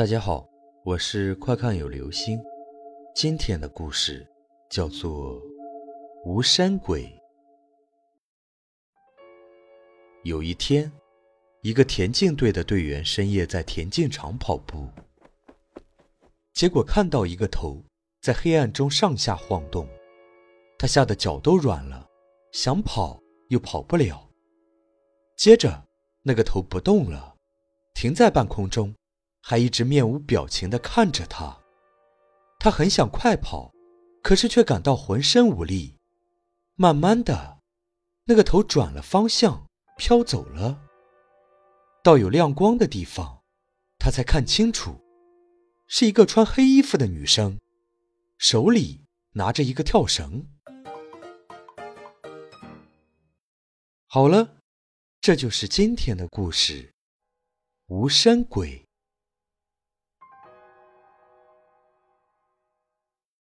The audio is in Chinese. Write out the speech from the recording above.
大家好，我是快看有流星。今天的故事叫做《无山鬼》。有一天，一个田径队的队员深夜在田径场跑步，结果看到一个头在黑暗中上下晃动，他吓得脚都软了，想跑又跑不了。接着，那个头不动了，停在半空中。还一直面无表情地看着他，他很想快跑，可是却感到浑身无力。慢慢的，那个头转了方向，飘走了。到有亮光的地方，他才看清楚，是一个穿黑衣服的女生，手里拿着一个跳绳。好了，这就是今天的故事——无声鬼。